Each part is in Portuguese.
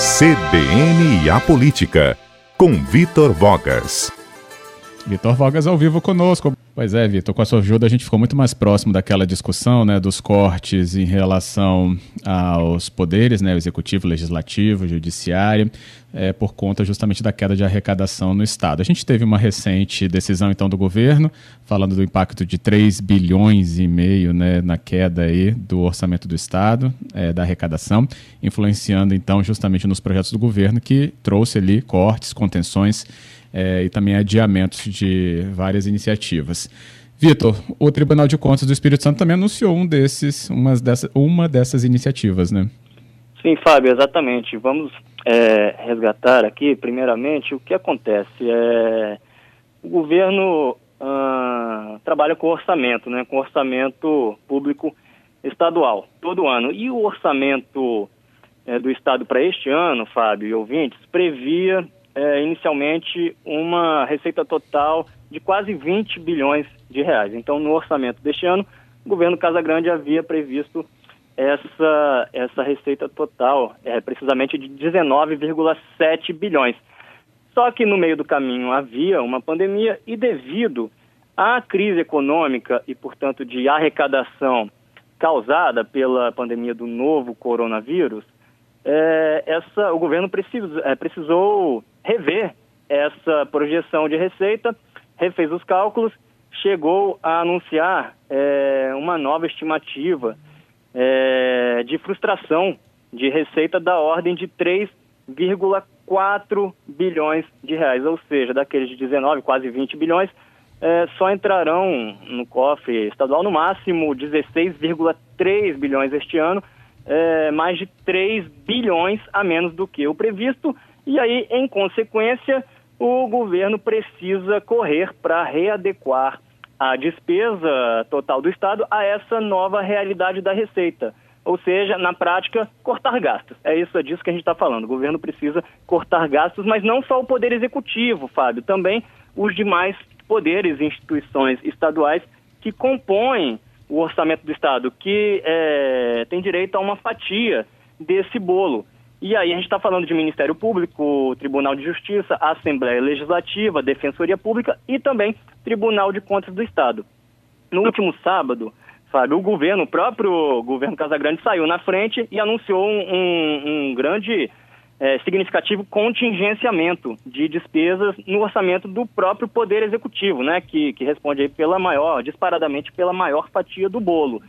CBN e a Política, com Vitor Vogas. Vitor Vogas ao vivo conosco. Pois é, Vitor, com a sua ajuda a gente ficou muito mais próximo daquela discussão, né, dos cortes em relação aos poderes, né, executivo, legislativo, judiciário, é, por conta justamente da queda de arrecadação no Estado. A gente teve uma recente decisão, então, do governo, falando do impacto de 3 bilhões e meio, né, na queda aí do orçamento do Estado, é, da arrecadação, influenciando, então, justamente nos projetos do governo, que trouxe ali cortes, contenções, é, e também adiamentos de várias iniciativas. Vitor, o Tribunal de Contas do Espírito Santo também anunciou um desses, uma, dessa, uma dessas iniciativas, né? Sim, Fábio, exatamente. Vamos é, resgatar aqui, primeiramente, o que acontece. É, o governo ah, trabalha com orçamento, né, com orçamento público estadual, todo ano. E o orçamento é, do Estado para este ano, Fábio e ouvintes, previa é, inicialmente uma receita total de quase 20 bilhões de reais. Então, no orçamento deste ano, o governo Casagrande havia previsto essa, essa receita total, é, precisamente de 19,7 bilhões. Só que no meio do caminho havia uma pandemia e devido à crise econômica e, portanto, de arrecadação causada pela pandemia do novo coronavírus, é, essa, o governo é, precisou rever essa projeção de receita, refez os cálculos, chegou a anunciar é, uma nova estimativa é, de frustração de receita da ordem de 3,4 bilhões de reais, ou seja, daqueles de 19, quase 20 bilhões, é, só entrarão no cofre estadual no máximo 16,3 bilhões este ano, é, mais de 3 bilhões a menos do que o previsto, e aí, em consequência, o governo precisa correr para readequar a despesa total do Estado a essa nova realidade da receita. Ou seja, na prática, cortar gastos. É isso é disso que a gente está falando. O governo precisa cortar gastos, mas não só o poder executivo, Fábio, também os demais poderes e instituições estaduais que compõem o orçamento do Estado, que é, tem direito a uma fatia desse bolo. E aí a gente está falando de Ministério Público, Tribunal de Justiça, Assembleia Legislativa, Defensoria Pública e também Tribunal de Contas do Estado. No último sábado, Fábio, o governo, o próprio governo Casagrande saiu na frente e anunciou um, um, um grande é, significativo contingenciamento de despesas no orçamento do próprio Poder Executivo, né, que, que responde aí pela maior, disparadamente pela maior fatia do bolo.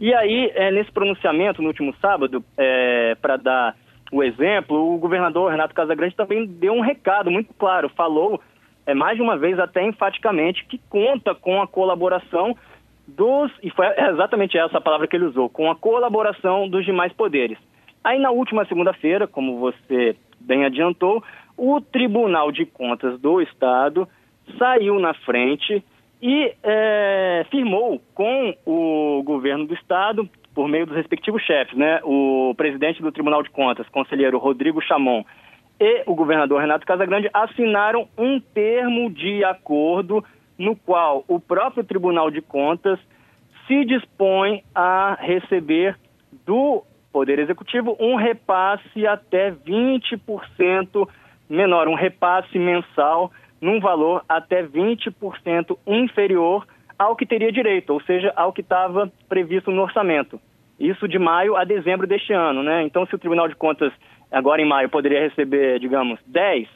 E aí, é, nesse pronunciamento, no último sábado, é, para dar o exemplo, o governador Renato Casagrande também deu um recado muito claro, falou é, mais de uma vez, até enfaticamente, que conta com a colaboração dos, e foi exatamente essa a palavra que ele usou, com a colaboração dos demais poderes. Aí na última segunda-feira, como você bem adiantou, o Tribunal de Contas do Estado saiu na frente e é, firmou com o governo do Estado, por meio dos respectivos chefes, né, o presidente do Tribunal de Contas, conselheiro Rodrigo Chamon, e o governador Renato Casagrande assinaram um termo de acordo no qual o próprio Tribunal de Contas se dispõe a receber do Poder Executivo um repasse até 20% menor, um repasse mensal num valor até 20% inferior ao que teria direito, ou seja, ao que estava previsto no orçamento. Isso de maio a dezembro deste ano, né? Então, se o Tribunal de Contas agora em maio poderia receber, digamos, 10,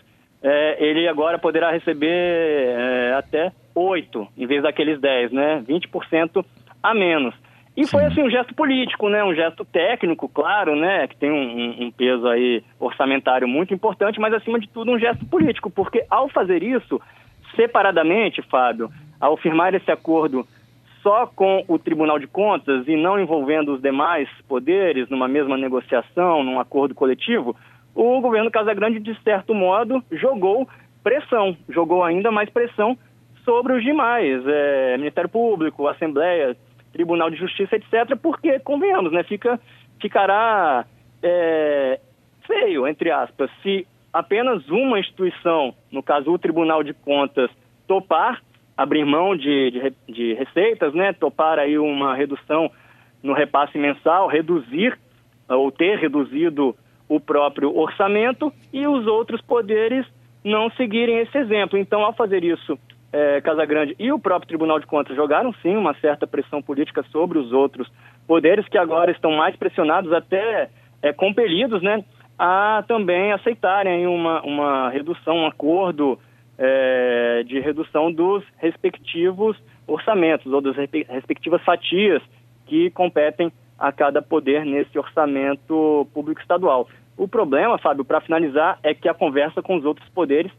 é, ele agora poderá receber é, até 8, em vez daqueles 10, né? 20% a menos. E foi assim um gesto político, né? Um gesto técnico, claro, né? Que tem um, um, peso aí orçamentário muito importante, mas acima de tudo um gesto político, porque ao fazer isso separadamente, Fábio, ao firmar esse acordo só com o Tribunal de Contas e não envolvendo os demais poderes numa mesma negociação, num acordo coletivo, o governo Casagrande, de certo modo, jogou pressão, jogou ainda mais pressão sobre os demais, é, Ministério Público, Assembleia, Tribunal de Justiça, etc., porque, convenhamos, né, fica, ficará é, feio, entre aspas, se apenas uma instituição, no caso o Tribunal de Contas, topar abrir mão de, de, de receitas, né, topar aí uma redução no repasse mensal, reduzir ou ter reduzido o próprio orçamento e os outros poderes não seguirem esse exemplo. Então, ao fazer isso, é, Casagrande e o próprio Tribunal de Contas jogaram sim uma certa pressão política sobre os outros poderes que agora estão mais pressionados, até é, compelidos, né, a também aceitarem uma, uma redução, um acordo é, de redução dos respectivos orçamentos ou das respectivas fatias que competem a cada poder nesse orçamento público estadual. O problema, Fábio, para finalizar, é que a conversa com os outros poderes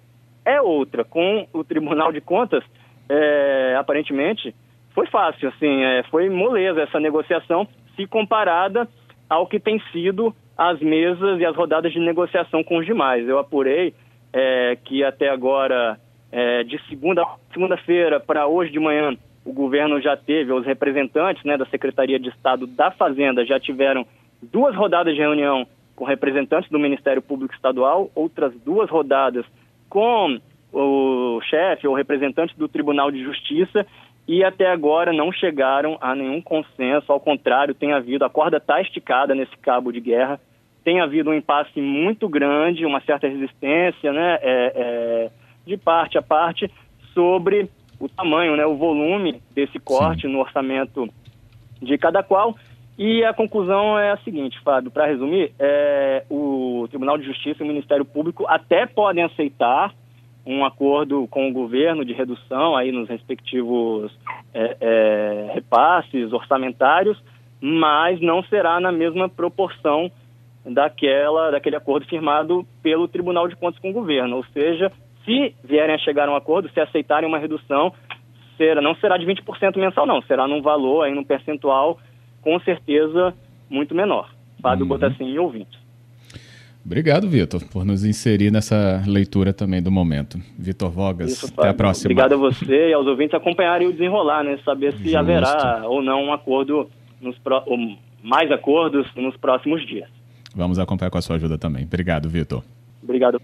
é outra. Com o Tribunal de Contas, é, aparentemente, foi fácil, assim, é, foi moleza essa negociação se comparada ao que tem sido as mesas e as rodadas de negociação com os demais. Eu apurei é, que até agora, é, de segunda segunda-feira para hoje de manhã, o governo já teve, os representantes né, da Secretaria de Estado da Fazenda já tiveram duas rodadas de reunião com representantes do Ministério Público Estadual, outras duas rodadas com o chefe ou representante do Tribunal de Justiça e até agora não chegaram a nenhum consenso, ao contrário, tem havido, a corda está esticada nesse cabo de guerra, tem havido um impasse muito grande, uma certa resistência, né, é, é, de parte a parte, sobre o tamanho, né, o volume desse corte Sim. no orçamento de cada qual. E a conclusão é a seguinte, Fábio, para resumir, é, o Tribunal de Justiça e o Ministério Público até podem aceitar um acordo com o governo de redução aí nos respectivos é, é, repasses orçamentários, mas não será na mesma proporção daquela, daquele acordo firmado pelo Tribunal de Contas com o governo. Ou seja, se vierem a chegar a um acordo, se aceitarem uma redução, será, não será de 20% mensal, não, será num valor, aí, num percentual, com certeza, muito menor. Fábio uhum. Botassin e ouvintes. Obrigado, Vitor, por nos inserir nessa leitura também do momento. Vitor Vogas, Isso, até a próxima. Obrigado a você e aos ouvintes acompanharem o desenrolar, né? Saber se Justo. haverá ou não um acordo, nos pro... ou mais acordos nos próximos dias. Vamos acompanhar com a sua ajuda também. Obrigado, Vitor. Obrigado.